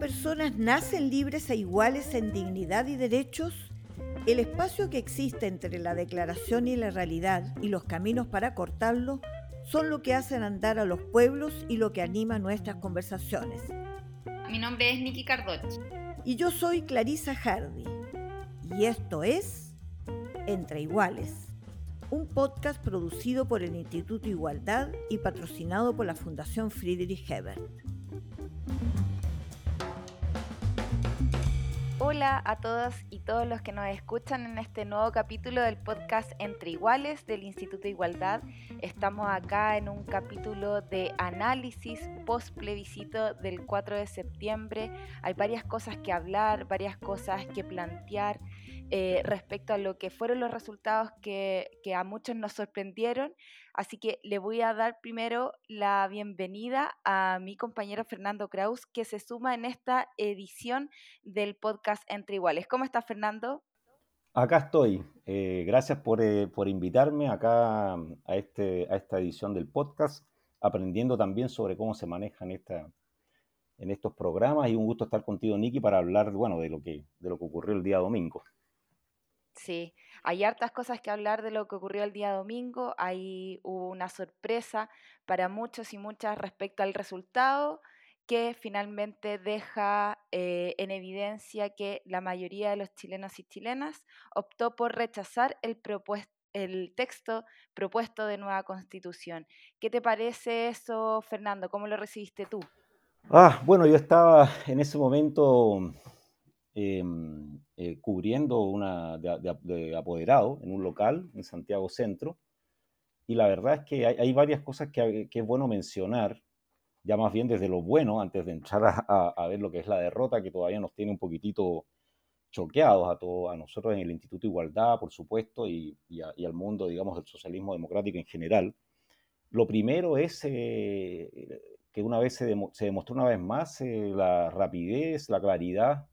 personas nacen libres e iguales en dignidad y derechos, el espacio que existe entre la declaración y la realidad y los caminos para cortarlo son lo que hacen andar a los pueblos y lo que anima nuestras conversaciones. Mi nombre es Nikki Cardoch. Y yo soy Clarisa Hardy. Y esto es Entre Iguales, un podcast producido por el Instituto Igualdad y patrocinado por la Fundación Friedrich Hebert. Hola a todas y todos los que nos escuchan en este nuevo capítulo del podcast Entre Iguales del Instituto Igualdad. Estamos acá en un capítulo de análisis post plebiscito del 4 de septiembre. Hay varias cosas que hablar, varias cosas que plantear eh, respecto a lo que fueron los resultados que a muchos nos sorprendieron. Así que le voy a dar primero la bienvenida a mi compañero Fernando Kraus, que se suma en esta edición del podcast Entre Iguales. ¿Cómo estás, Fernando? Acá estoy. Eh, gracias por, eh, por, invitarme acá a, este, a esta edición del podcast, aprendiendo también sobre cómo se manejan esta, en estos programas y un gusto estar contigo, Niki, para hablar bueno, de, lo que, de lo que ocurrió el día domingo. Sí, hay hartas cosas que hablar de lo que ocurrió el día domingo. Hay una sorpresa para muchos y muchas respecto al resultado que finalmente deja eh, en evidencia que la mayoría de los chilenos y chilenas optó por rechazar el, el texto propuesto de nueva constitución. ¿Qué te parece eso, Fernando? ¿Cómo lo recibiste tú? Ah, bueno, yo estaba en ese momento Em, eh, cubriendo una de, apoderado en un local en Santiago Centro. Y la verdad es que hay, varias cosas que, es bueno mencionar, ya más bien desde lo bueno, antes de entrar a, ver lo que es la derrota, que todavía nos tiene un poquitito choqueados a, todo, a nosotros en el Instituto Igualdad, por supuesto, y, al mundo, digamos, del socialismo democrático en general. Lo primero es eh, que una vez se, demostró una vez más eh, la rapidez, la claridad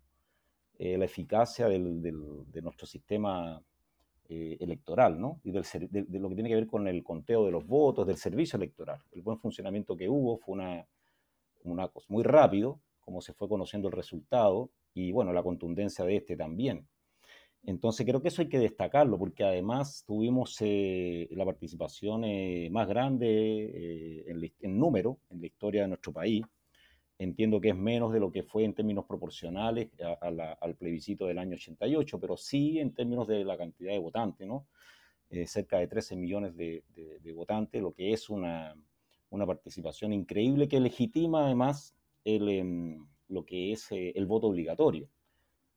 eh, la eficacia de nuestro sistema eh, electoral, ¿no? Y de, lo que tiene que ver con el conteo de los votos, del servicio electoral. El buen funcionamiento que hubo fue una, una cosa muy rápido, como se fue conociendo el resultado, y bueno, la contundencia de este también. Entonces creo que eso hay que destacarlo, porque además tuvimos eh, la participación más grande en, en número en la historia de nuestro país Entiendo que es menos de lo que fue en términos proporcionales al plebiscito del año 88, pero sí en términos de la cantidad de votantes, ¿no? Eh, cerca de 13 millones de, votantes, lo que es una, participación increíble que legitima además em, lo que es eh, el voto obligatorio.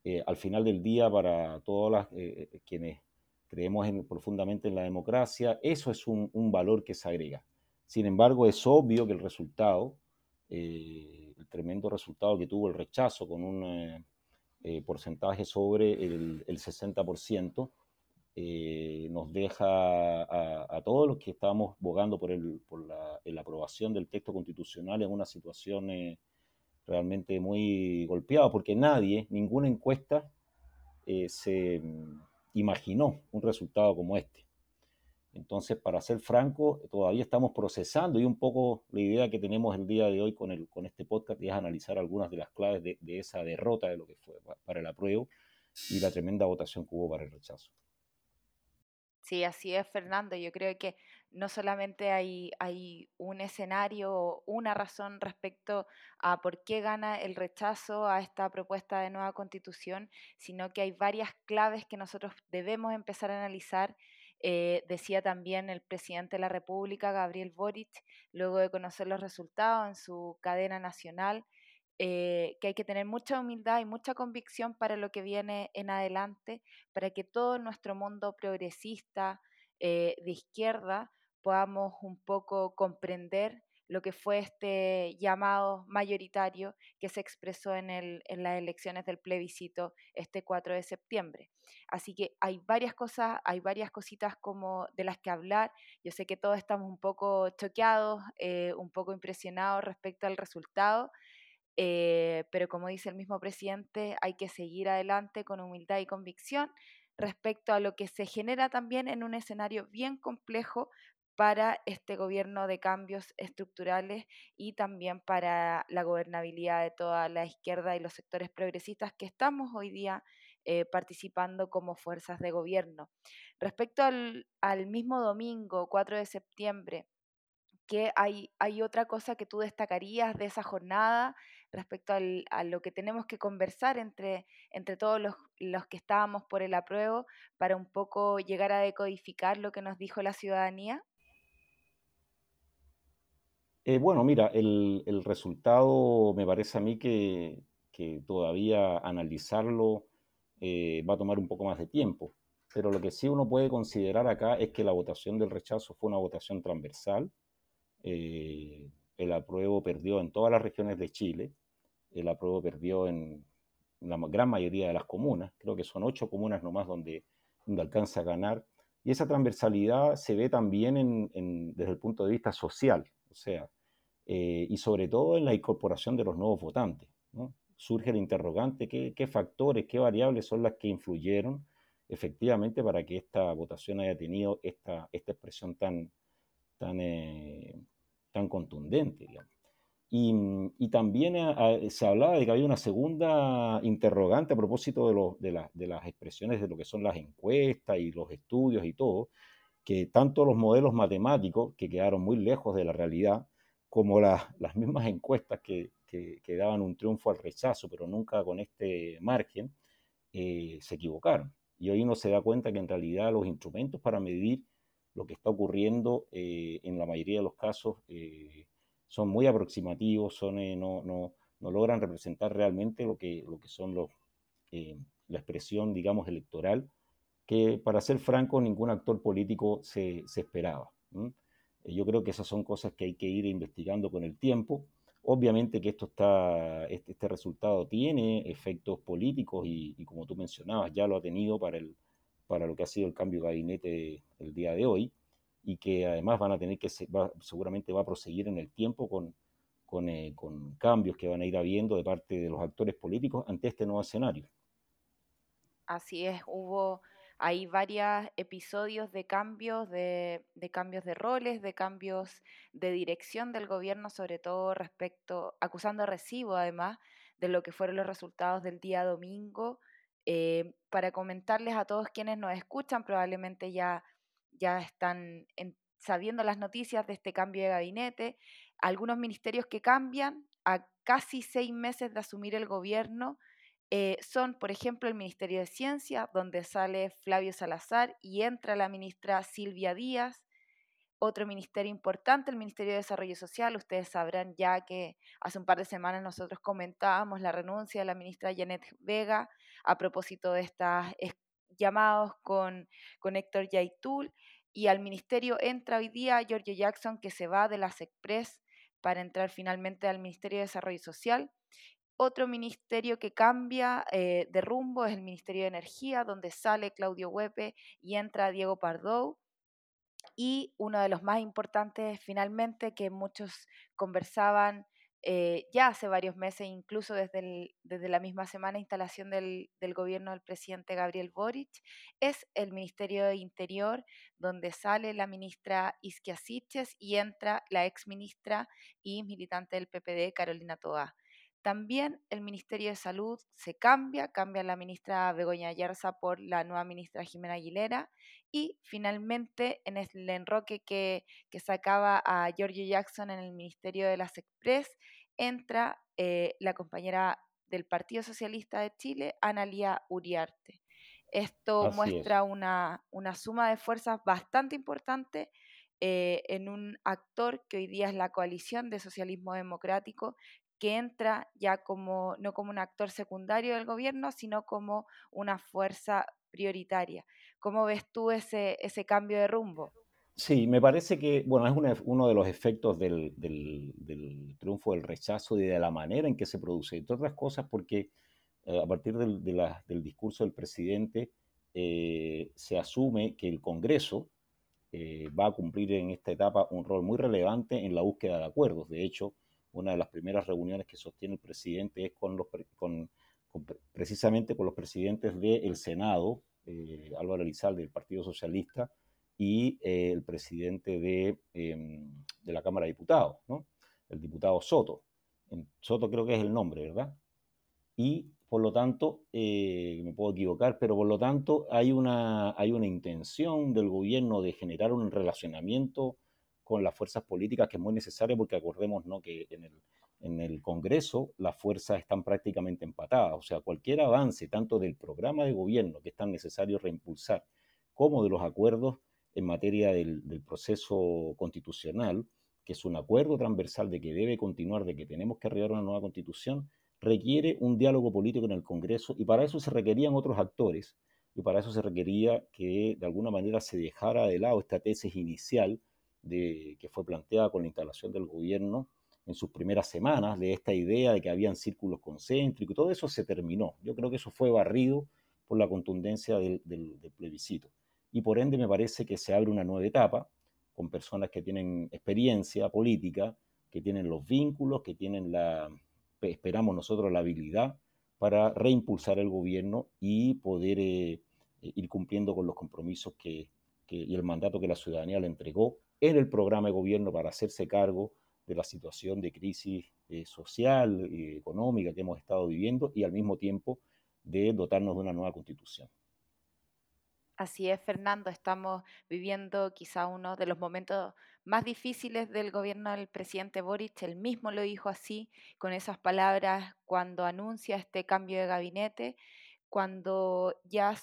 Eh, al final del día, para todas las quienes creemos profundamente en la democracia, eso es un, un, valor que se agrega. Sin embargo, es obvio que el resultado el tremendo resultado que tuvo el rechazo con un eh, eh, porcentaje sobre el, 60%, eh, nos deja a, todos los que estábamos bogando por, el, por la, aprobación del texto constitucional en una situación realmente muy golpeada, porque nadie, ninguna encuesta se mm, imaginó un resultado como este. Entonces, para ser franco, todavía estamos procesando y un poco la idea que tenemos el día de hoy con, el, con este podcast es analizar algunas de las claves de, esa derrota de lo que fue para el apruebo y la tremenda votación que hubo para el rechazo. Sí, así es, Fernando. Yo creo que no solamente hay, hay un escenario una razón respecto a por qué gana el rechazo a esta propuesta de nueva constitución, sino que hay varias claves que nosotros debemos empezar a analizar eh, decía también el presidente de la República, Gabriel Boric, luego de conocer los resultados en su cadena nacional, eh, que hay que tener mucha humildad y mucha convicción para lo que viene en adelante, para que todo nuestro mundo progresista eh, de izquierda podamos un poco comprender lo que fue este llamado mayoritario que se expresó en, el, en las elecciones del plebiscito este 4 de septiembre. Así que hay varias cosas, hay varias cositas como de las que hablar. Yo sé que todos estamos un poco choqueados, eh, un poco impresionados respecto al resultado, eh, pero como dice el mismo presidente, hay que seguir adelante con humildad y convicción respecto a lo que se genera también en un escenario bien complejo para este gobierno de cambios estructurales y también para la gobernabilidad de toda la izquierda y los sectores progresistas que estamos hoy día eh, participando como fuerzas de gobierno. Respecto al, mismo domingo, 4 de septiembre, ¿qué hay, hay otra cosa que tú destacarías de esa jornada respecto a lo que tenemos que conversar entre, entre todos los, los, que estábamos por el apruebo para un poco llegar a decodificar lo que nos dijo la ciudadanía? Eh, bueno, mira, el, el, resultado me parece a mí que, que todavía analizarlo eh, va a tomar un poco más de tiempo. Pero lo que sí uno puede considerar acá es que la votación del rechazo fue una votación transversal, eh, el apruebo perdió en todas las regiones de Chile, el apruebo perdió en la gran mayoría de las comunas, creo que son ocho comunas nomás donde, alcanza a ganar, y esa transversalidad se ve también en, desde el punto de vista social, o sea, eh, y sobre todo en la incorporación de los nuevos votantes. Surge el interrogante, ¿qué, ¿qué, factores, qué variables son las que influyeron efectivamente para que esta votación haya tenido esta, esta expresión tan, tan, eh, tan contundente. Y, y, también eh, se hablaba de que había una segunda interrogante a propósito de, de, de, las expresiones de lo que son las encuestas y los estudios y todo, que tanto los modelos matemáticos, que quedaron muy lejos de la realidad, como las mismas encuestas que, que, daban un triunfo al rechazo, pero nunca con este margen, eh, se equivocaron. Y hoy uno se da cuenta que en realidad los instrumentos para medir lo que está ocurriendo eh, en la mayoría de los casos eh, son muy aproximativos, son, eh, no, no, no, logran representar realmente lo que, lo que son los, la expresión, digamos, electoral, que para ser franco ningún actor político se, se esperaba. Yo creo que esas son cosas que hay que ir investigando con el tiempo. Obviamente que esto está, este, resultado tiene efectos políticos y, como tú mencionabas, ya lo ha tenido para el, para lo que ha sido el cambio de gabinete el día de hoy y que además van a tener que, seguramente va a proseguir en el tiempo con, con, eh, con, cambios que van a ir habiendo de parte de los actores políticos ante este nuevo escenario. Así es, hubo hay varios episodios de cambios de, cambios de roles, de cambios de dirección del gobierno, sobre todo respecto, acusando recibo además de lo que fueron los resultados del día domingo eh, para comentarles a todos quienes nos escuchan, probablemente ya, ya están sabiendo las noticias de este cambio de gabinete, algunos ministerios que cambian a casi seis meses de asumir el gobierno. Eh, son, por ejemplo, el Ministerio de Ciencia, donde sale Flavio Salazar y entra la ministra Silvia Díaz, otro ministerio importante, el Ministerio de Desarrollo Social. Ustedes sabrán ya que hace un par de semanas nosotros comentábamos la renuncia de la ministra Janet Vega a propósito de estos llamados con, con Héctor Yaitul. Y al ministerio entra hoy día Giorgio Jackson, que se va de las Express para entrar finalmente al Ministerio de Desarrollo Social. Otro ministerio que cambia eh, de rumbo es el Ministerio de Energía, donde sale Claudio Huepe y entra Diego Pardou y uno de los más importantes finalmente que muchos conversaban eh, ya hace varios meses, incluso desde, desde la misma semana instalación del, del, gobierno del presidente Gabriel Boric, es el Ministerio de Interior, donde sale la ministra Isquia Siches y entra la ex ministra y militante del PPD, Carolina Toa. También el Ministerio de Salud se cambia, cambia la ministra Begoña Yarza por la nueva ministra Jimena Aguilera y finalmente en el enroque que, que sacaba a Giorgio Jackson en el Ministerio de las Express entra eh, la compañera del Partido Socialista de Chile, Analia Uriarte. Esto Así muestra una, una, suma de fuerzas bastante importante eh, en un actor que hoy día es la coalición de socialismo democrático que entra ya como, no como un actor secundario del gobierno, sino como una fuerza prioritaria. ¿Cómo ves tú ese, ese cambio de rumbo? Sí, me parece que, bueno, es uno de los efectos del, del, del, triunfo del rechazo y de la manera en que se produce, entre otras cosas porque eh, a partir del, del, discurso del presidente eh, se asume que el Congreso eh, va a cumplir en esta etapa un rol muy relevante en la búsqueda de acuerdos. De hecho, una de las primeras reuniones que sostiene el presidente es con los, con, precisamente con los presidentes del Senado, eh, Álvaro Elizalde del Partido Socialista y eh, el presidente de, em, de, la Cámara de Diputados, ¿no? el diputado Soto. Soto creo que es el nombre, ¿verdad? Y por lo tanto, eh, me puedo equivocar, pero por lo tanto hay una, hay una intención del gobierno de generar un relacionamiento con las fuerzas políticas que es muy necesaria porque acordemos ¿no? que en el, en el Congreso las fuerzas están prácticamente empatadas. O sea, cualquier avance, tanto del programa de gobierno que es tan necesario reimpulsar, como de los acuerdos en materia del, proceso constitucional, que es un acuerdo transversal de que debe continuar, de que tenemos que arribar una nueva constitución, requiere un diálogo político en el Congreso y para eso se requerían otros actores y para eso se requería que de alguna manera se dejara de lado esta tesis inicial de, que fue planteada con la instalación del gobierno en sus primeras semanas, de esta idea de que habían círculos concéntricos, todo eso se terminó. Yo creo que eso fue barrido por la contundencia del, plebiscito. Y por ende me parece que se abre una nueva etapa con personas que tienen experiencia política, que tienen los vínculos, que tienen la, esperamos nosotros, la habilidad para reimpulsar el gobierno y poder eh, ir cumpliendo con los compromisos que, y el mandato que la ciudadanía le entregó en el programa de gobierno para hacerse cargo de la situación de crisis eh, social y económica que hemos estado viviendo y al mismo tiempo de dotarnos de una nueva constitución. Así es, Fernando, estamos viviendo quizá uno de los momentos más difíciles del gobierno del presidente Boric. Él mismo lo dijo así, con esas palabras, cuando anuncia este cambio de gabinete, cuando ya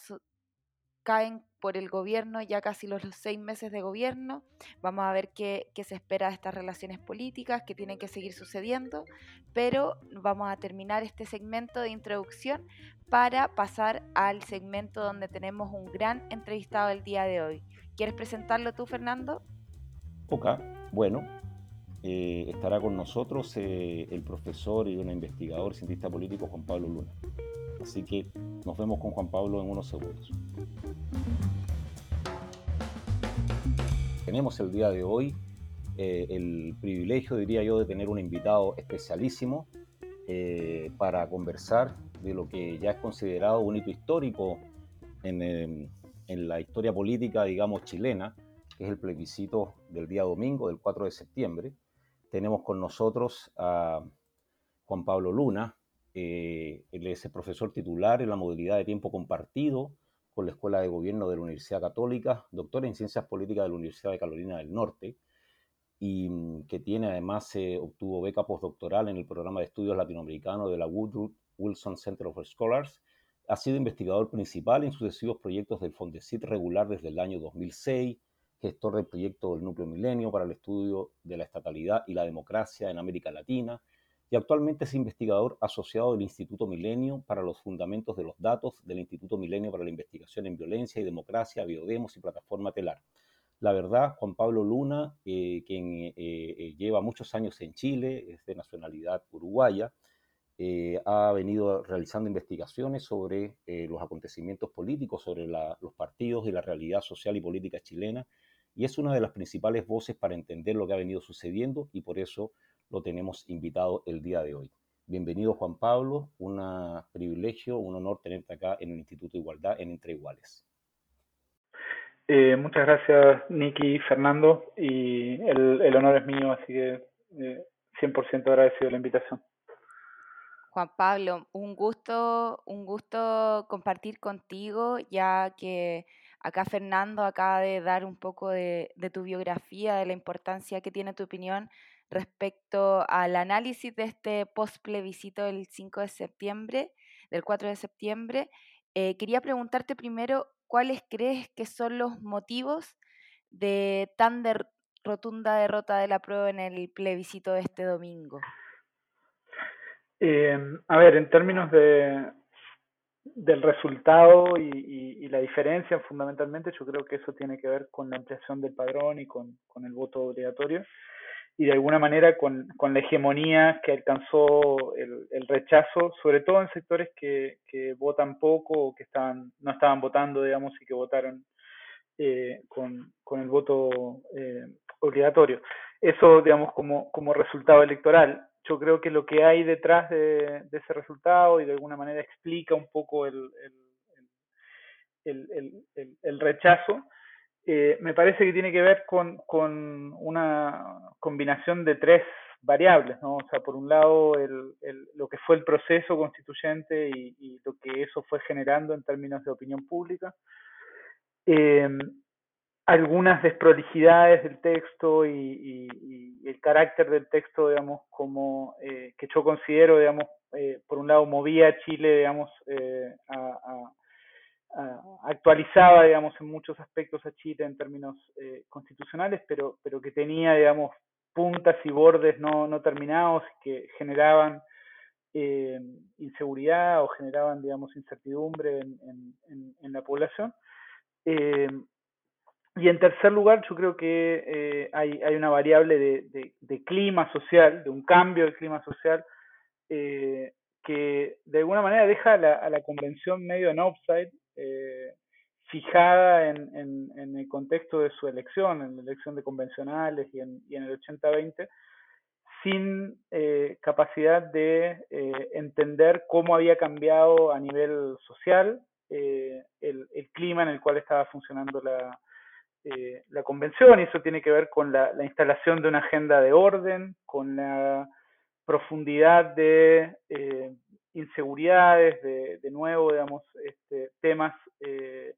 caen por el gobierno, ya casi los, seis meses de gobierno. Vamos a ver qué, se espera de estas relaciones políticas que tienen que seguir sucediendo, pero vamos a terminar este segmento de introducción para pasar al segmento donde tenemos un gran entrevistado el día de hoy. ¿Quieres presentarlo tú, Fernando? Ok, bueno, eh, estará con nosotros eh, el profesor y un investigador, cientista político Juan Pablo Luna. Así que nos vemos con Juan Pablo en unos segundos. Tenemos el día de hoy eh, el privilegio, diría yo, de tener un invitado especialísimo eh, para conversar de lo que ya es considerado un hito histórico en, em, en, la historia política, digamos, chilena, que es el plebiscito del día domingo, del 4 de septiembre. Tenemos con nosotros a Juan Pablo Luna, eh, es el profesor titular en la modalidad de tiempo compartido con la Escuela de Gobierno de la Universidad Católica, doctor en Ciencias Políticas de la Universidad de Carolina del Norte, y mm, que tiene además, eh, obtuvo beca postdoctoral en el programa de estudios latinoamericano de la Woodrow Wilson Center of Scholars. Ha sido investigador principal en sucesivos proyectos del Fondesit regular desde el año 2006, gestor del proyecto del Núcleo Milenio para el estudio de la estatalidad y la democracia en América Latina, y actualmente es investigador asociado del Instituto Milenio para los Fundamentos de los Datos del Instituto Milenio para la Investigación en Violencia y Democracia, Biodemos y Plataforma Telar. La verdad, Juan Pablo Luna, eh, quien eh, eh, lleva muchos años en Chile, es de nacionalidad uruguaya, ha venido realizando investigaciones sobre los acontecimientos políticos, sobre los partidos y la realidad social y política chilena, y es una de las principales voces para entender lo que ha venido sucediendo y por eso lo tenemos invitado el día de hoy. Bienvenido Juan Pablo, un privilegio, un honor tenerte acá en el Instituto de Igualdad en Entre Iguales. Eh, muchas gracias Nicky y Fernando y el, honor es mío, así que 100% eh, agradecido la invitación. Juan Pablo, un gusto, un gusto compartir contigo, ya que acá Fernando acaba de dar un poco de, de tu biografía, de la importancia que tiene tu opinión respecto al análisis de este post plebiscito del 5 de septiembre, del 4 de septiembre. Eh, quería preguntarte primero, ¿cuáles crees que son los motivos de tan rotunda derrota de la prueba en el plebiscito de este domingo? Em, a ver, en términos de, del resultado y, la diferencia, fundamentalmente, yo creo que eso tiene que ver con la ampliación del padrón y con el voto obligatorio y de alguna manera con, con la hegemonía que alcanzó el, el, rechazo, sobre todo en sectores que, que votan poco o que estaban, no estaban votando, digamos, y que votaron eh, con, con, el voto eh, obligatorio. Eso, digamos, como, como resultado electoral. Yo creo que lo que hay detrás de, de ese resultado y de alguna manera explica un poco el, el, el, el rechazo eh, me parece que tiene que ver con, con, una combinación de tres variables, ¿no? O sea, por un lado, el, el, lo que fue el proceso constituyente y, lo que eso fue generando en términos de opinión pública. Eh, algunas desprolijidades del texto y, y, el carácter del texto, digamos, como eh, que yo considero, digamos, eh, por un lado movía a Chile, digamos, eh, a, a, actualizaba, digamos, en muchos aspectos a Chile en términos eh, constitucionales, pero, pero que tenía, digamos, puntas y bordes no, no terminados que generaban eh, inseguridad o generaban, digamos, incertidumbre en, en, la población. Eh, y en tercer lugar, yo creo que eh, hay, hay, una variable de, de, de, clima social, de un cambio del clima social, eh, que de alguna manera deja a la, a la convención medio en offside, eh, fijada en, el contexto de su elección, en la elección de convencionales y en, el 80-20, sin eh, capacidad de eh, entender cómo había cambiado a nivel social el, clima en el cual estaba funcionando la, convención. Y eso tiene que ver con la, la, instalación de una agenda de orden, con la profundidad de inseguridades, de, nuevo, digamos, este, temas eh,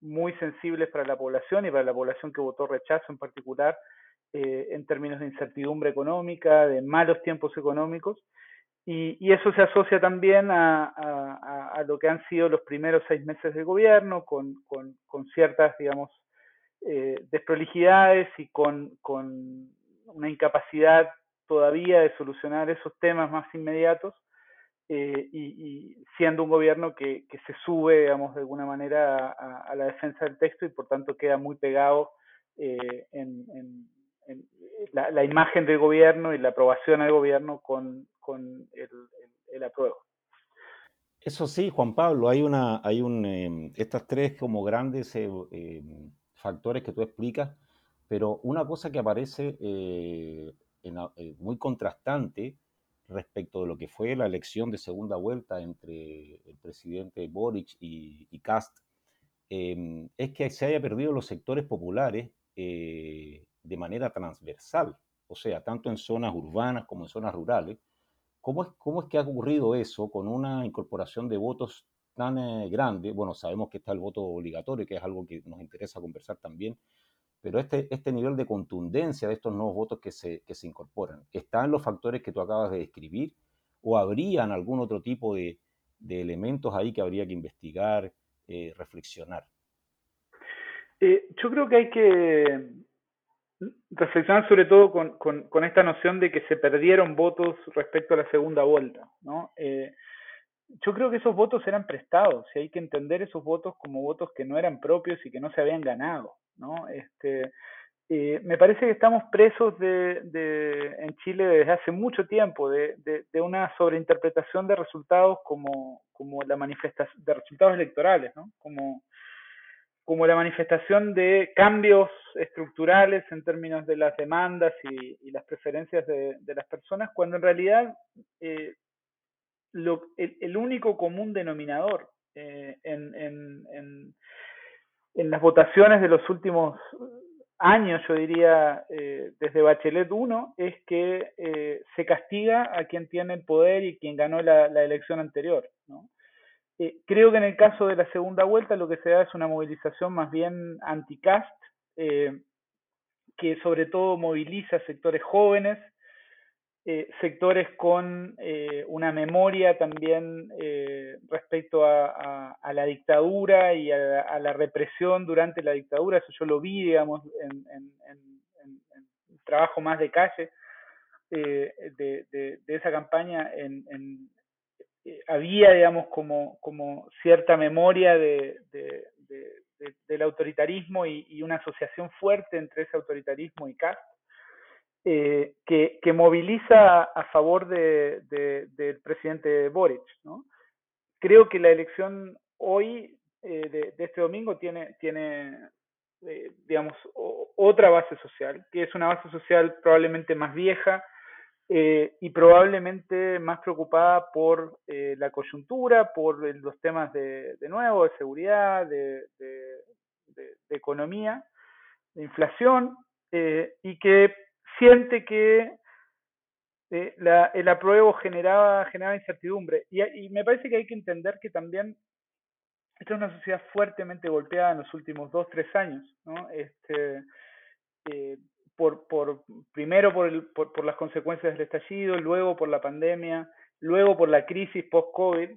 muy sensibles para la población y para la población que votó rechazo en particular, eh, en términos de incertidumbre económica, de malos tiempos económicos. Y, eso se asocia también a, lo que han sido los primeros seis meses del gobierno, con, con, con ciertas, digamos, eh, desprolijidades y con, con, una incapacidad todavía de solucionar esos temas más inmediatos eh, y, y, siendo un gobierno que, que, se sube, digamos, de alguna manera a, la defensa del texto y por tanto queda muy pegado eh, en, la, imagen del gobierno y la aprobación al gobierno con, con el, el, el apruebo. Eso sí, Juan Pablo, hay una, hay un, eh, estas tres como grandes eh, factores que tú explicas, pero una cosa que aparece en, muy contrastante respecto de lo que fue la elección de segunda vuelta entre el presidente Boric y, y Cast, eh, es que se haya perdido los sectores populares eh, de manera transversal, o sea, tanto en zonas urbanas como en zonas rurales. ¿Cómo es, ¿Cómo es que ha ocurrido eso con una incorporación de votos tan eh, grande, bueno, sabemos que está el voto obligatorio, que es algo que nos interesa conversar también, pero este, este nivel de contundencia de estos nuevos votos que se, que se incorporan, ¿están los factores que tú acabas de describir o habrían algún otro tipo de, de elementos ahí que habría que investigar, eh, reflexionar? Eh, yo creo que hay que reflexionar sobre todo con, con, con, esta noción de que se perdieron votos respecto a la segunda vuelta, ¿no? Eh, yo creo que esos votos eran prestados y hay que entender esos votos como votos que no eran propios y que no se habían ganado, ¿no? Este, eh, me parece que estamos presos de, de, en Chile desde hace mucho tiempo de, de, de, una sobreinterpretación de resultados como, como la manifestación de resultados electorales, ¿no? Como, como la manifestación de cambios estructurales en términos de las demandas y, las preferencias de, de, las personas, cuando en realidad eh, lo, el, el, único común denominador eh, en, en, en, en, las votaciones de los últimos años, yo diría, eh, desde Bachelet 1, es que eh, se castiga a quien tiene el poder y quien ganó la, elección anterior. ¿no? Eh, creo que en el caso de la segunda vuelta lo que se da es una movilización más bien anti-cast, que sobre todo moviliza sectores jóvenes, eh, sectores con eh, una memoria también eh, respecto a, a, la dictadura y a, a, la represión durante la dictadura. Eso yo lo vi, digamos, en, en, en, en trabajo más de calle eh, de, esa campaña. había, digamos, como, como cierta memoria de, del autoritarismo y, y, una asociación fuerte entre ese autoritarismo y Castro eh, que, que, moviliza a favor de, de, del presidente Boric. Creo que la elección hoy, eh, de, de, este domingo, tiene, tiene eh, digamos, otra base social, que es una base social probablemente más vieja eh, y probablemente más preocupada por la coyuntura, por los temas de, de nuevo, de seguridad, de, de economía, inflación y que siente que el apruebo generaba, generaba incertidumbre. Y, y, me parece que hay que entender que también esta es una sociedad fuertemente golpeada en los últimos dos, tres años, ¿no? Este, eh, por, por, primero por, el, por, por, las consecuencias del estallido, luego por la pandemia, luego por la crisis post-COVID.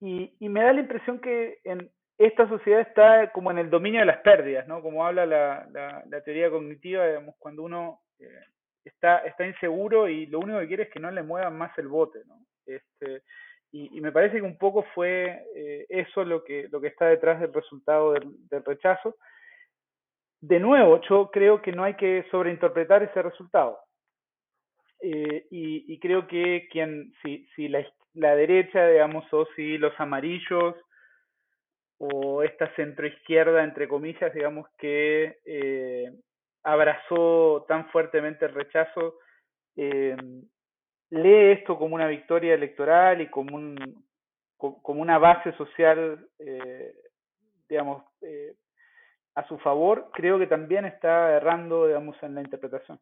Y, y, me da la impresión que en esta sociedad está como en el dominio de las pérdidas, ¿no? Como habla la, teoría cognitiva, digamos, cuando uno eh, está, inseguro y lo único que quiere es que no le muevan más el bote, ¿no? Este, y, me parece que un poco fue eh, eso lo que, está detrás del resultado del, rechazo. De nuevo, yo creo que no hay que sobreinterpretar ese resultado. Eh, y, y, creo que quien, si, si la, la, derecha, digamos, o si los amarillos o esta centroizquierda, entre comillas, digamos, que eh, abrazó tan fuertemente el rechazo, eh, lee esto como una victoria electoral y como, un, como una base social, eh, digamos, eh, a su favor, creo que también está errando, digamos, en la interpretación.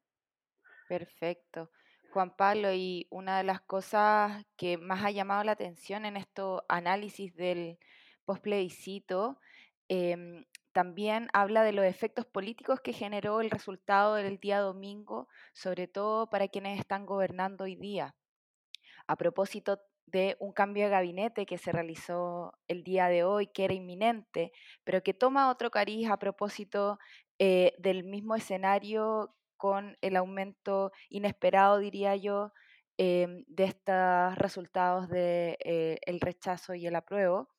Perfecto. Juan Pablo, y una de las cosas que más ha llamado la atención en estos análisis del postplebiscito eh, también habla de los efectos políticos que generó el resultado del día domingo, sobre todo para quienes están gobernando hoy día. A propósito de un cambio de gabinete que se realizó el día de hoy, que era inminente, pero que toma otro cariz a propósito eh, del mismo escenario con el aumento inesperado, diría yo, eh, de estos resultados del de, eh, el rechazo y el apruebo.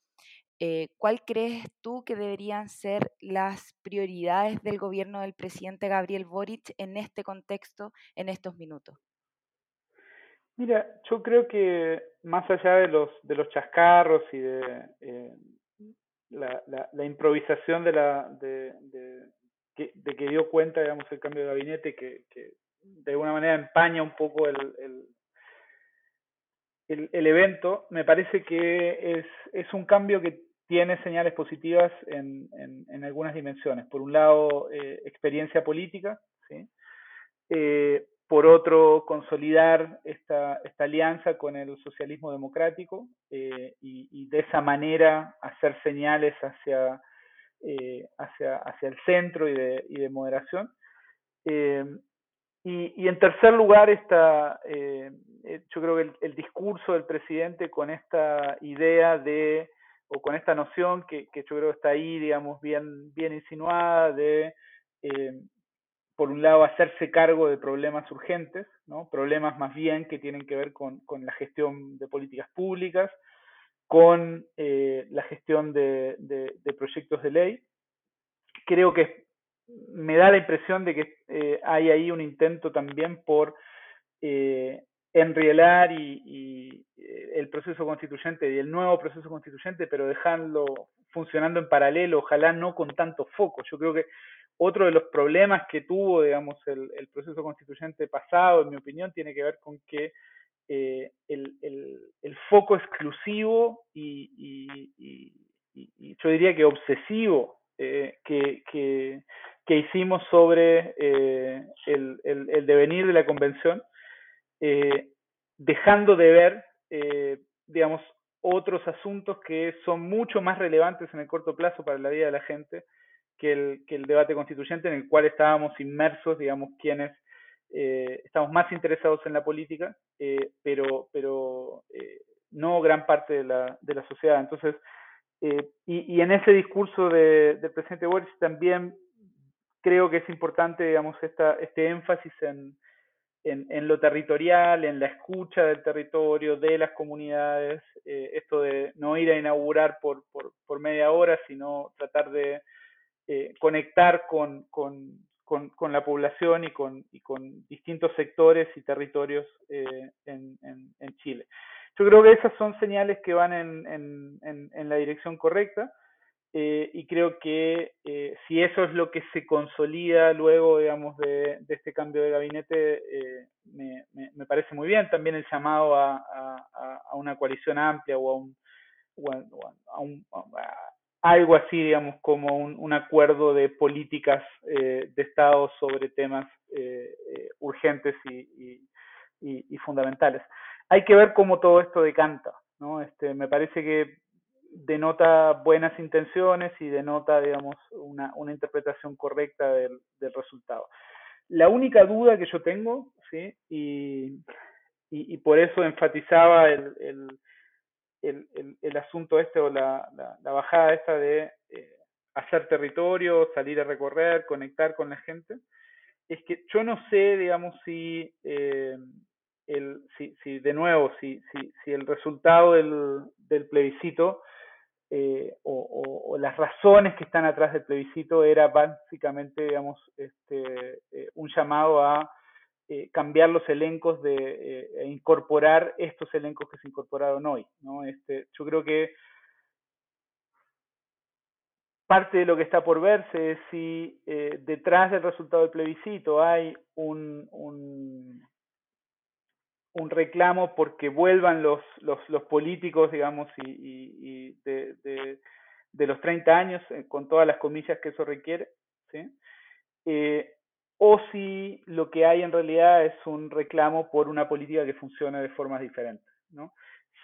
Eh, ¿Cuál crees tú que deberían ser las prioridades del gobierno del presidente Gabriel Boric en este contexto, en estos minutos? Mira, yo creo que más allá de los de los chascarros y de eh, la, la, la, improvisación de la de, que, de, que, dio cuenta, digamos, el cambio de gabinete que, de alguna manera empaña un poco el, el, el, el, evento, me parece que es, es un cambio que tiene señales positivas en, en, algunas dimensiones. Por un lado, eh, experiencia política, ¿sí? Eh, por otro, consolidar esta, esta, alianza con el socialismo democrático eh, y, de esa manera hacer señales hacia, hacia, hacia el centro y de, y de moderación. Y, y, en tercer lugar, esta, yo creo que el, discurso del presidente con esta idea de, o con esta noción que, yo creo está ahí, digamos, bien, bien insinuada de por un lado, hacerse cargo de problemas urgentes, ¿no? problemas más bien que tienen que ver con, con la gestión de políticas públicas, con eh, la gestión de, proyectos de ley. Creo que me da la impresión de que eh, hay ahí un intento también por eh, enrielar y, eh, el proceso constituyente y el nuevo proceso constituyente, pero dejarlo funcionando en paralelo, ojalá no con tanto foco. Yo creo que otro de los problemas que tuvo, digamos, el, el, proceso constituyente pasado, en mi opinión, tiene que ver con que eh, el, el, el, foco exclusivo y, yo diría que obsesivo eh, que, que, que, hicimos sobre eh, el, el, devenir de la convención, eh, dejando de ver, eh, digamos, otros asuntos que son mucho más relevantes en el corto plazo para la vida de la gente, que el, que el debate constituyente en el cual estábamos inmersos, digamos, quienes eh, estamos más interesados en la política, eh, pero, pero eh, no gran parte de la, de la sociedad. Entonces, eh, y, y, en ese discurso de, del presidente Boris también creo que es importante, digamos, esta, este énfasis en, en, en, lo territorial, en la escucha del territorio, de las comunidades, eh, esto de no ir a inaugurar por, por, por media hora, sino tratar de eh, conectar con, con, con, la población y con, y con distintos sectores y territorios eh, en, en, en, Chile. Yo creo que esas son señales que van en, en la dirección correcta eh, y creo que eh, si eso es lo que se consolida luego, digamos, de, este cambio de gabinete, eh, me, me, me, parece muy bien. También el llamado a, a, a una coalición amplia o a un, a, un algo así, digamos, como un, acuerdo de políticas de Estado sobre temas urgentes y, y, fundamentales. Hay que ver cómo todo esto decanta, ¿no? Este, me parece que denota buenas intenciones y denota, digamos, una, una interpretación correcta del, del, resultado. La única duda que yo tengo, ¿sí? Y, y, por eso enfatizaba el, el, el, el, asunto este o la, la, bajada esta de eh, hacer territorio, salir a recorrer, conectar con la gente, es que yo no sé, digamos, si eh, el, si, si de nuevo, si, si, si el resultado del, del plebiscito eh, o, las razones que están atrás del plebiscito era básicamente, digamos, este, eh, un llamado a eh, cambiar los elencos de e incorporar estos elencos que se incorporaron hoy, ¿no? Este, yo creo que parte de lo que está por verse es si detrás del resultado del plebiscito hay un, un un reclamo porque vuelvan los, los, los políticos, digamos, y, de, de, los 30 años, eh, con todas las comillas que eso requiere, ¿sí? Eh, o si lo que hay en realidad es un reclamo por una política que funcione de formas diferentes, ¿no?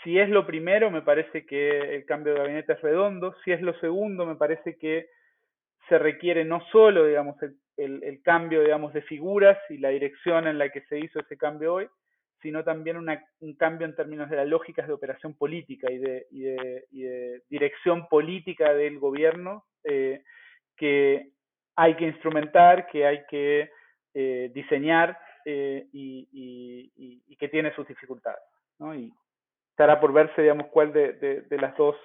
Si es lo primero, me parece que el cambio de gabinete es redondo. Si es lo segundo, me parece que se requiere no solo, digamos, el, el, el cambio, digamos, de figuras y la dirección en la que se hizo ese cambio hoy, sino también un cambio en términos de las lógicas de operación política y de, y de, dirección política del gobierno eh, que hay que instrumentar, que hay que eh, diseñar eh, y, que tiene sus dificultades. ¿no? Y estará por verse, digamos, cuál de, las dos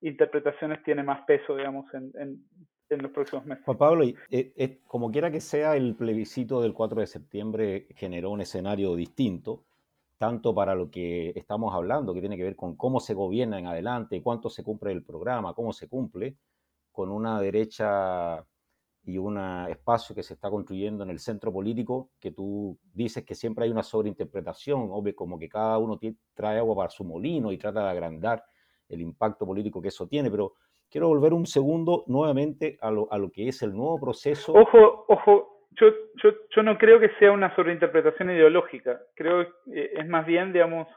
interpretaciones tiene más peso, digamos, en, en los próximos meses. Juan Pablo, como quiera que sea, el plebiscito del 4 de septiembre generó un escenario distinto tanto para lo que estamos hablando, que tiene que ver con cómo se gobierna en adelante, cuánto se cumple el programa, cómo se cumple, con una derecha y un espacio que se está construyendo en el centro político, que tú dices que siempre hay una sobreinterpretación, obvio, como que cada uno trae agua para su molino y trata de agrandar el impacto político que eso tiene, pero quiero volver un segundo nuevamente a lo, a lo que es el nuevo proceso. Ojo, ojo, yo, yo, yo no creo que sea una sobreinterpretación ideológica, creo que eh, es más bien, digamos,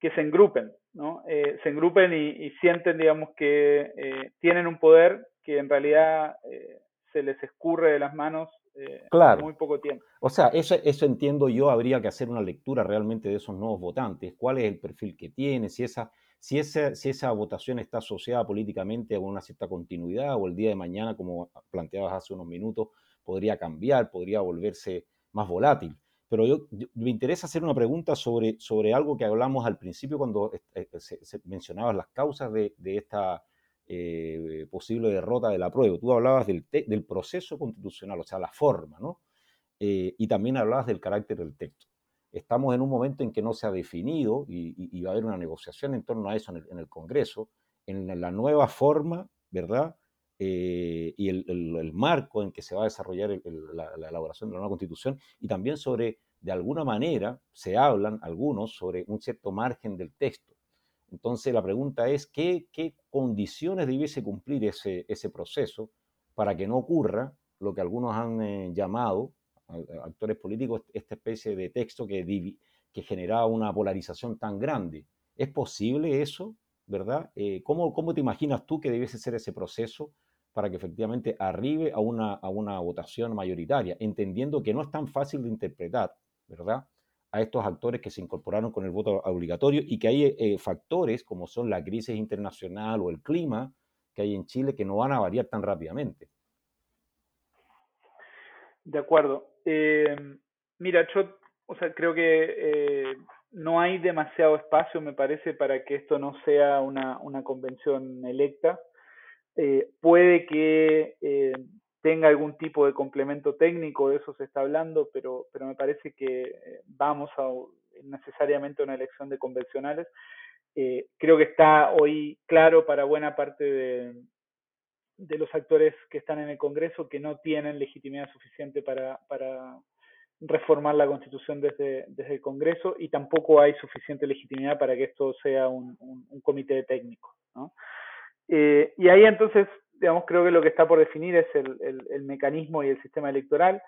que se engrupen, ¿no? Eh, se engrupen y, sienten, digamos, que eh, tienen un poder que en realidad se les escurre de las manos claro. en muy poco tiempo. O sea, eso, eso entiendo yo, habría que hacer una lectura realmente de esos nuevos votantes, cuál es el perfil que tiene, si esa, si esa, si esa votación está asociada políticamente a una cierta continuidad o el día de mañana, como planteabas hace unos minutos, podría cambiar, podría volverse más volátil. Pero yo, me interesa hacer una pregunta sobre, sobre algo que hablamos al principio cuando eh, eh, se, mencionabas las causas de, de esta eh, posible derrota de la prueba. Tú hablabas del, del, proceso constitucional, o sea, la forma, ¿no? y también hablabas del carácter del texto. Estamos en un momento en que no se ha definido y, va a haber una negociación en torno a eso en el, en el Congreso, en la nueva forma, ¿verdad? Eh, y el, marco en que se va a desarrollar la, elaboración de la nueva constitución y también sobre, de alguna manera, se hablan algunos sobre un cierto margen del texto. Entonces la pregunta es, ¿qué, qué condiciones debiese cumplir ese, ese proceso para que no ocurra lo que algunos han eh, llamado, actores políticos, esta especie de texto que, que generaba una polarización tan grande? ¿Es posible eso? ¿Verdad? Eh, ¿cómo, ¿Cómo te imaginas tú que debiese ser ese proceso para que efectivamente arribe a una, a una votación mayoritaria, entendiendo que no es tan fácil de interpretar, ¿verdad? a estos actores que se incorporaron con el voto obligatorio y que hay eh, factores como son la crisis internacional o el clima que hay en Chile que no van a variar tan rápidamente. De acuerdo. Eh, mira, yo o sea, creo que eh, no hay demasiado espacio, me parece, para que esto no sea una, una convención electa. Eh, puede que eh, tenga algún tipo de complemento técnico, de eso se está hablando, pero, pero me parece que eh, vamos a necesariamente a una elección de convencionales. creo que está hoy claro para buena parte de, los actores que están en el Congreso que no tienen legitimidad suficiente para, para reformar la Constitución desde, desde el Congreso y tampoco hay suficiente legitimidad para que esto sea un, un, un comité técnico. ¿no? Eh, y ahí entonces, digamos, creo que lo que está por definir es el, mecanismo y el sistema electoral.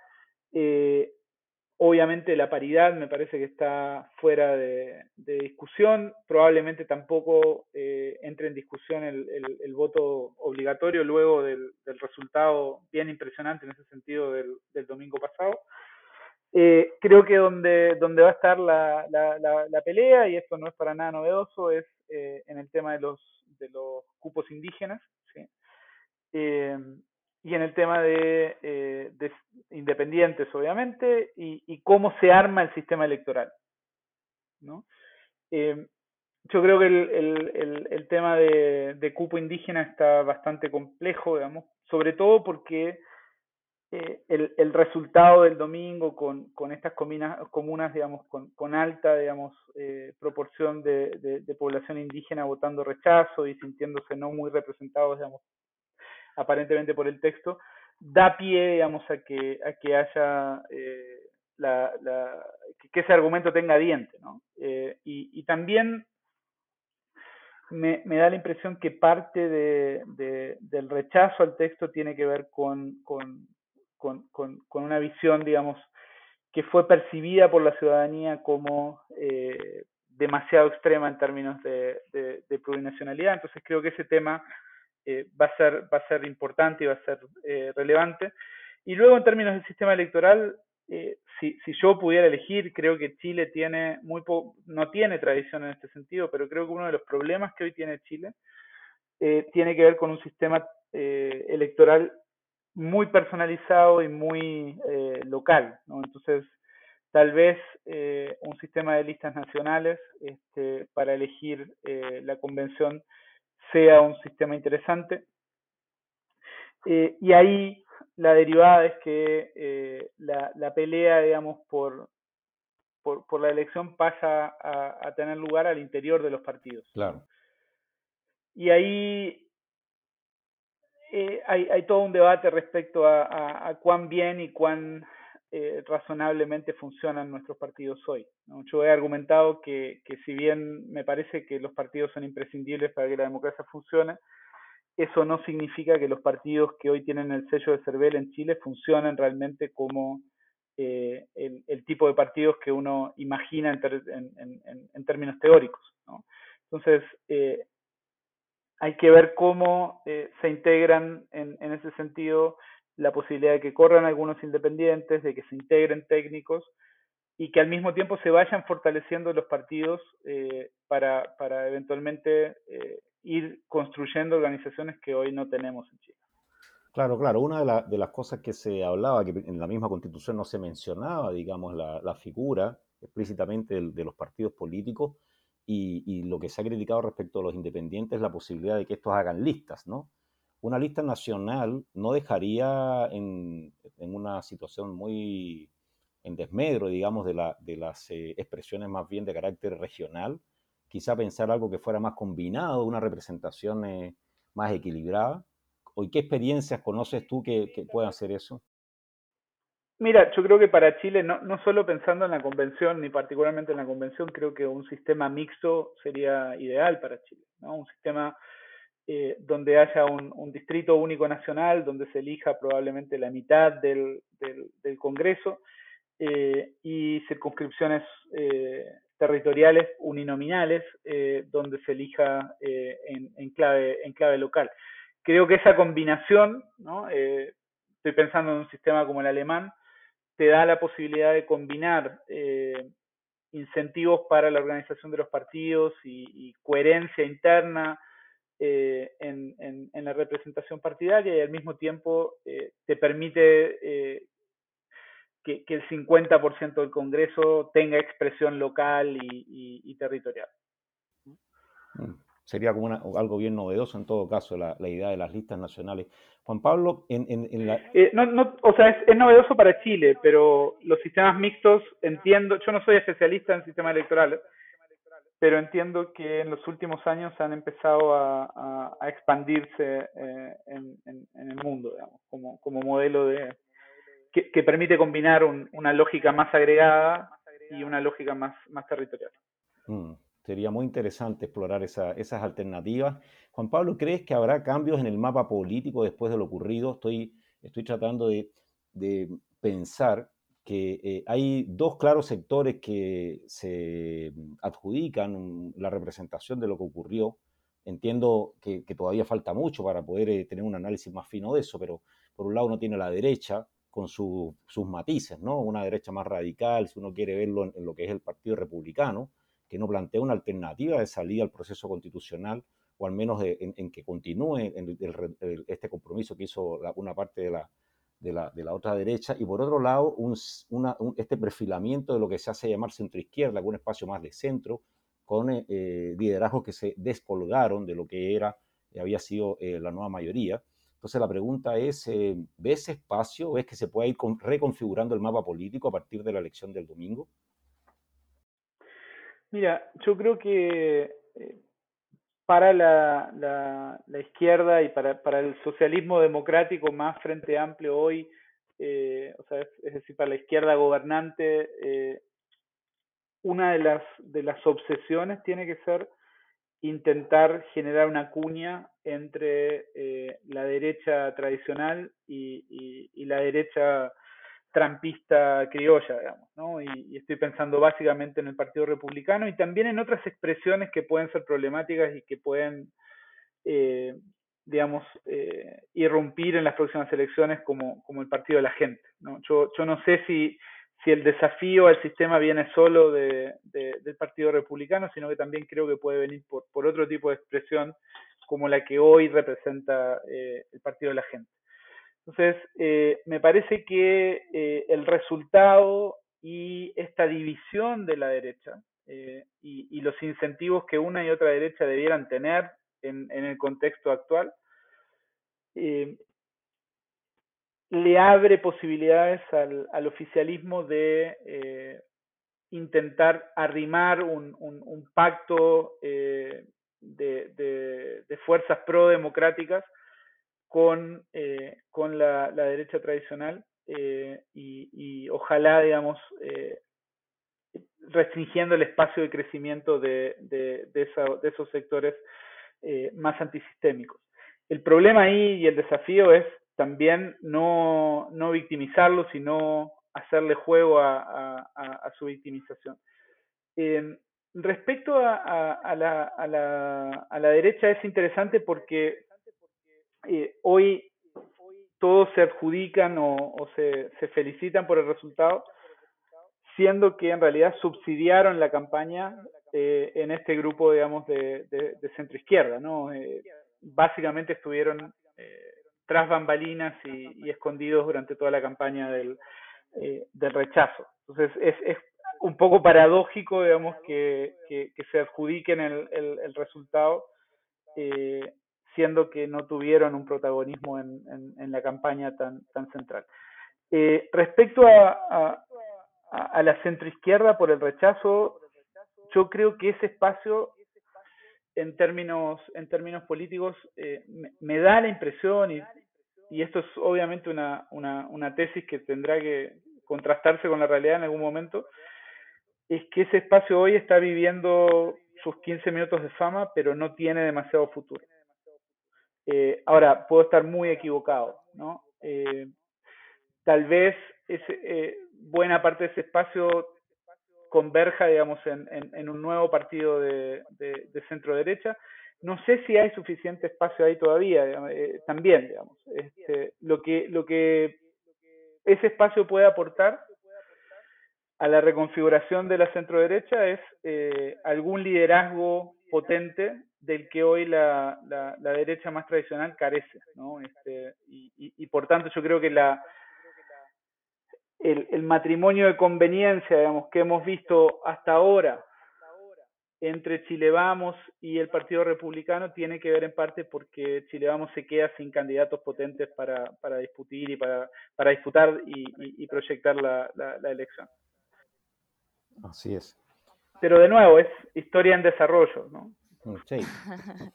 Eh, obviamente la paridad me parece que está fuera de, discusión. Probablemente tampoco eh, entre en discusión el, voto obligatorio luego del, resultado bien impresionante en ese sentido del, domingo pasado. creo que donde, donde va a estar la, la, pelea, y esto no es para nada novedoso, es en el tema de los de los cupos indígenas, eh, y en el tema de, eh, independientes, obviamente, y, cómo se arma el sistema electoral. Eh, yo creo que el, tema de, cupo indígena está bastante complejo, digamos, sobre todo porque el, resultado del domingo con, estas comunas, comunas digamos, con, alta, digamos, proporción de, población indígena votando rechazo y sintiéndose no muy representados, digamos, aparentemente por el texto, da pie, digamos, a que, a que haya eh, la, que ese argumento tenga diente, ¿no? Eh, y, también me, da la impresión que parte de, del rechazo al texto tiene que ver con, con, una visión, digamos, que fue percibida por la ciudadanía como eh, demasiado extrema en términos de, de, plurinacionalidad. Entonces creo que ese tema eh, va, a ser, va a ser importante y va a ser eh, relevante. Y luego en términos del sistema electoral, eh, si, si, yo pudiera elegir, creo que Chile tiene muy no tiene tradición en este sentido, pero creo que uno de los problemas que hoy tiene Chile tiene que ver con un sistema electoral muy personalizado y muy local. ¿no? Entonces, tal vez un sistema de listas nacionales este, para elegir la convención sea un sistema interesante. Eh, y ahí la derivada es que eh, la, pelea, digamos, por, por, la elección pasa a, tener lugar al interior de los partidos. Claro. Y ahí eh, hay, todo un debate respecto a, cuán bien y cuán razonablemente funcionan nuestros partidos hoy. Yo he argumentado que, si bien me parece que los partidos son imprescindibles para que la democracia funcione, eso no significa que los partidos que hoy tienen el sello de CERVEL en Chile funcionen realmente como eh, el, tipo de partidos que uno imagina en, términos teóricos. Entonces, eh, hay que ver cómo eh, se integran en, ese sentido la posibilidad de que corran algunos independientes, de que se integren técnicos y que al mismo tiempo se vayan fortaleciendo los partidos eh, para, eventualmente eh, ir construyendo organizaciones que hoy no tenemos en Chile. Claro, claro. Una de, de, las cosas que se hablaba, que en la misma constitución no se mencionaba, digamos, la, la figura explícitamente de, los partidos políticos y, y, lo que se ha criticado respecto a los independientes es la posibilidad de que estos hagan listas, ¿no? Una lista nacional no dejaría en, en una situación muy en desmedro, digamos, de, la, de las eh, expresiones más bien de carácter regional, quizá pensar algo que fuera más combinado, una representación eh, más equilibrada. ¿Y qué experiencias conoces tú que, que, puedan hacer eso? Mira, yo creo que para Chile, no, no solo pensando en la convención, ni particularmente en la convención, creo que un sistema mixto sería ideal para Chile, ¿no? Un sistema eh, donde haya un, distrito único nacional, donde se elija probablemente la mitad del, del, Congreso eh, y circunscripciones eh, territoriales uninominales eh, donde se elija en, en, clave, en clave local. Creo que esa combinación, ¿no? estoy pensando en un sistema como el alemán, te da la posibilidad de combinar incentivos para la organización de los partidos y, coherencia interna en, en, en, la representación partidaria y al mismo tiempo te permite que, el 50% del Congreso tenga expresión local y, territorial. Mm, sería como algo bien novedoso en todo caso la, idea de las listas nacionales. Juan Pablo, en, en, la... Eh, no, no, o sea, es, novedoso para Chile, pero los sistemas mixtos, entiendo, yo no soy especialista en sistemas electorales, pero entiendo que en los últimos años han empezado a, expandirse eh, en, el mundo, digamos, como, como modelo de, que, permite combinar una lógica más agregada y una lógica más, más territorial. Mm, Sería muy interesante explorar esas alternativas. Juan Pablo, ¿crees que habrá cambios en el mapa político después de lo ocurrido? Estoy, tratando de, pensar que eh, hay dos claros sectores que se adjudican la representación de lo que ocurrió. Entiendo que, todavía falta mucho para poder eh, tener un análisis más fino de eso, pero por un lado uno tiene la derecha con sus matices, ¿no? Una derecha más radical, si uno quiere verlo en lo que es el Partido Republicano, que no plantea una alternativa de salida al proceso constitucional, o al menos en, que continúe este compromiso que hizo una parte de la, de la, otra derecha, y por otro lado, un, este perfilamiento de lo que se hace llamar centro-izquierda, un espacio más de centro, con eh, eh, liderazgos que se descolgaron de lo que era, había sido eh, la nueva mayoría. Entonces la pregunta es, ¿ves ese espacio? ¿Ves que se puede ir reconfigurando el mapa político a partir de la elección del domingo? Mira, yo creo que eh, para la, la, izquierda y para, para, el socialismo democrático más frente amplio hoy, eh, o sea, es, decir, para la izquierda gobernante, eh, una de las, de las obsesiones tiene que ser intentar generar una cuña entre la derecha tradicional y, y la derecha trampista criolla, digamos, ¿no? Y, estoy pensando básicamente en el Partido Republicano y también en otras expresiones que pueden ser problemáticas y que pueden, eh, digamos, eh, irrumpir en las próximas elecciones como, como el Partido de la Gente, ¿no? Yo, yo no sé si, si el desafío al sistema viene solo de, del Partido Republicano, sino que también creo que puede venir por, por otro tipo de expresión como la que hoy representa eh, el Partido de la Gente. Entonces, eh, me parece que eh, el resultado y esta división de la derecha eh, y, los incentivos que una y otra derecha debieran tener en, el contexto actual, le abre posibilidades al, oficialismo de intentar arrimar un, pacto de, de, fuerzas pro-democráticas con, eh, con la, derecha tradicional eh, y, ojalá, digamos, eh, restringiendo el espacio de crecimiento de, esos sectores más antisistémicos. El problema ahí y el desafío es también no, no victimizarlo, sino hacerle juego a, su victimización. respecto a, la, a la derecha es interesante porque eh, hoy todos se adjudican o, se, felicitan por el resultado, siendo que en realidad subsidiaron la campaña eh, en este grupo, digamos, de, centro izquierda, ¿no? Eh, básicamente estuvieron tras bambalinas y, escondidos durante toda la campaña del, rechazo. Entonces es, un poco paradójico, digamos, que, se adjudiquen el, el resultado siendo que no tuvieron un protagonismo en, la campaña tan, tan central. Eh, respecto a, a, la centroizquierda por el rechazo, yo creo que ese espacio, en términos, en términos políticos, eh, me, da la impresión, y, y esto es obviamente una, una, una tesis que tendrá que contrastarse con la realidad en algún momento, es que ese espacio hoy está viviendo sus 15 minutos de fama, pero no tiene demasiado futuro. Eh, ahora, puedo estar muy equivocado, ¿no? Eh, tal vez eh, buena parte de ese espacio converja, digamos, en, un nuevo partido de, centro derecha. No sé si hay suficiente espacio ahí todavía, también, digamos. Este, lo, que, lo que ese espacio puede aportar a la reconfiguración de la centro derecha es algún liderazgo potente del que hoy la, la, derecha más tradicional carece, ¿no? Este, y, y, por tanto yo creo que la, el, matrimonio de conveniencia, digamos, que hemos visto hasta ahora entre Chile Vamos y el Partido Republicano tiene que ver en parte porque Chile Vamos se queda sin candidatos potentes para, para discutir y para, para disputar y, y proyectar la, la elección. Así es. Pero de nuevo, es historia en desarrollo, ¿no? Mm,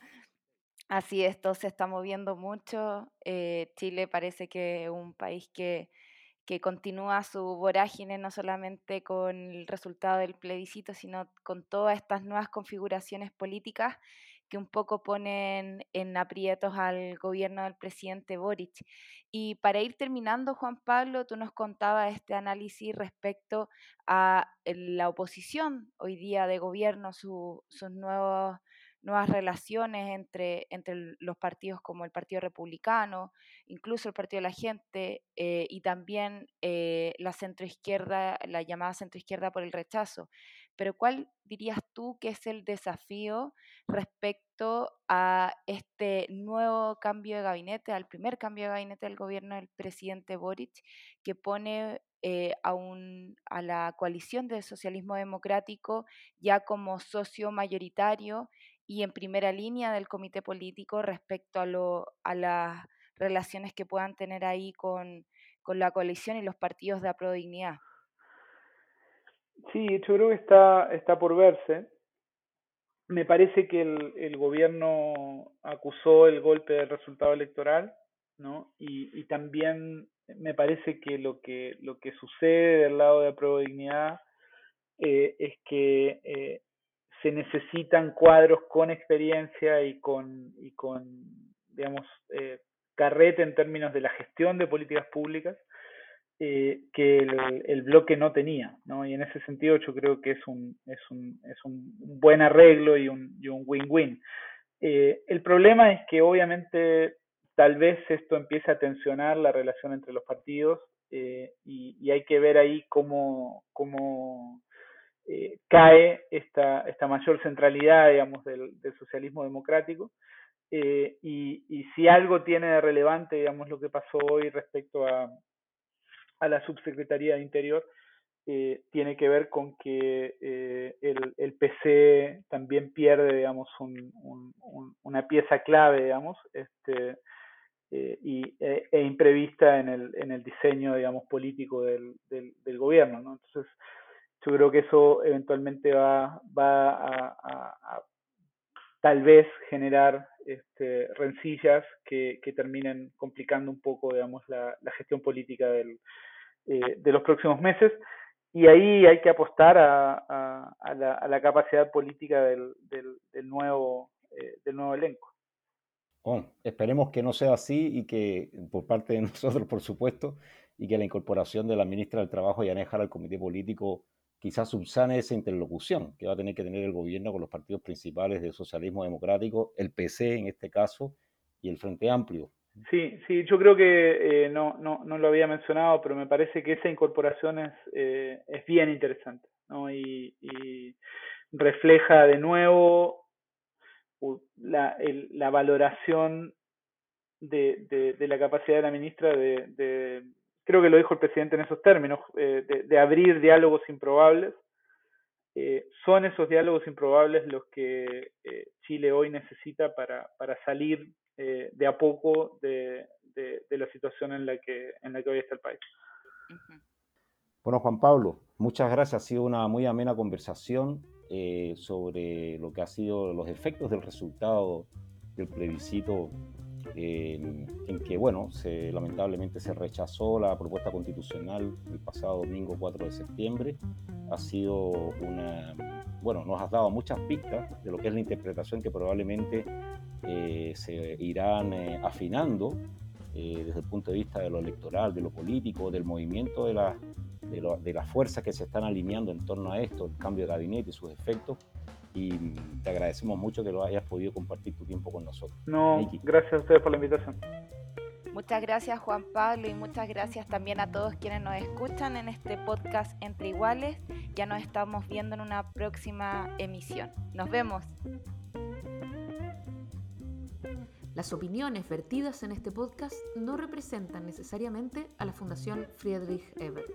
Así es, todo se está moviendo mucho. Eh, Chile parece que es un país que, que continúa su vorágine no solamente con el resultado del plebiscito, sino con todas estas nuevas configuraciones políticas que un poco ponen en aprietos al gobierno del presidente Boric. Y para ir terminando, Juan Pablo, tú nos contabas este análisis respecto a la oposición hoy día de gobierno, sus nuevos nuevas relaciones entre, entre los partidos como el Partido Republicano, incluso el Partido de la Gente eh, y también eh, la centroizquierda, la llamada centroizquierda por el rechazo. Pero ¿cuál dirías tú que es el desafío respecto a este nuevo cambio de gabinete, al primer cambio de gabinete del gobierno del presidente Boric, que pone eh, a, un, a la coalición del socialismo democrático ya como socio mayoritario y en primera línea del comité político respecto a, lo, a las relaciones que puedan tener ahí con, la coalición y los partidos de Dignidad. Sí, yo creo que está, está por verse. Me parece que el, el gobierno acusó el golpe del resultado electoral, ¿no? Y, y también me parece que lo que lo que sucede del lado de Dignidad eh, es que eh, se necesitan cuadros con experiencia y con, y con digamos, eh, carrete en términos de la gestión de políticas públicas eh, que el, bloque no tenía, ¿no? Y en ese sentido yo creo que es un, es un, es un buen arreglo y un win-win. Eh, el problema es que obviamente tal vez esto empiece a tensionar la relación entre los partidos y, y, hay que ver ahí cómo, cómo eh, cae esta, esta mayor centralidad, digamos, del, socialismo democrático. Eh, y, y, si algo tiene de relevante, digamos, lo que pasó hoy respecto a, a la subsecretaría de Interior, eh, tiene que ver con que eh, el, el, PC también pierde, digamos, un, un, una pieza clave, digamos, este, eh, y, e, e, imprevista en el, en el diseño, digamos, político del, del, del gobierno, ¿no? Entonces, yo creo que eso eventualmente va, va a, tal vez generar este, rencillas que, terminen complicando un poco, digamos, la, gestión política eh, de los próximos meses. Y ahí hay que apostar a, la, capacidad política del, eh, nuevo elenco. Bueno, esperemos que no sea así y que por parte de nosotros, por supuesto, y que la incorporación de la ministra del Trabajo, Yanejar, al comité político quizás subsane esa interlocución que va a tener que tener el gobierno con los partidos principales del socialismo democrático, el PC en este caso, y el Frente Amplio. Sí, sí, yo creo que eh, no, no, no lo había mencionado, pero me parece que esa incorporación es, eh, es bien interesante, ¿no? Y, refleja de nuevo la, la valoración de, de, la capacidad de la ministra de creo que lo dijo el presidente en esos términos, eh, de, de, abrir diálogos improbables. Eh, son esos diálogos improbables los que eh, Chile hoy necesita para, para salir eh, de a poco de, de, la situación en la, que, en la que hoy está el país. Bueno, Juan Pablo, muchas gracias. Ha sido una muy amena conversación sobre lo que ha sido los efectos del resultado del plebiscito eh, en que, bueno, se, lamentablemente se rechazó la propuesta constitucional el pasado domingo 4 de septiembre. Ha sido una, bueno, nos has dado muchas pistas de lo que es la interpretación que probablemente eh, se irán eh, afinando eh, desde el punto de vista de lo electoral, de lo político, del movimiento de, la, de, de las fuerzas que se están alineando en torno a esto, el cambio de gabinete y sus efectos y te agradecemos mucho que lo hayas podido compartir tu tiempo con nosotros. No, gracias a ustedes por la invitación. Muchas gracias Juan Pablo y muchas gracias también a todos quienes nos escuchan en este podcast Entre Iguales. Ya nos estamos viendo en una próxima emisión. Nos vemos. Las opiniones vertidas en este podcast no representan necesariamente a la Fundación Friedrich Ebert.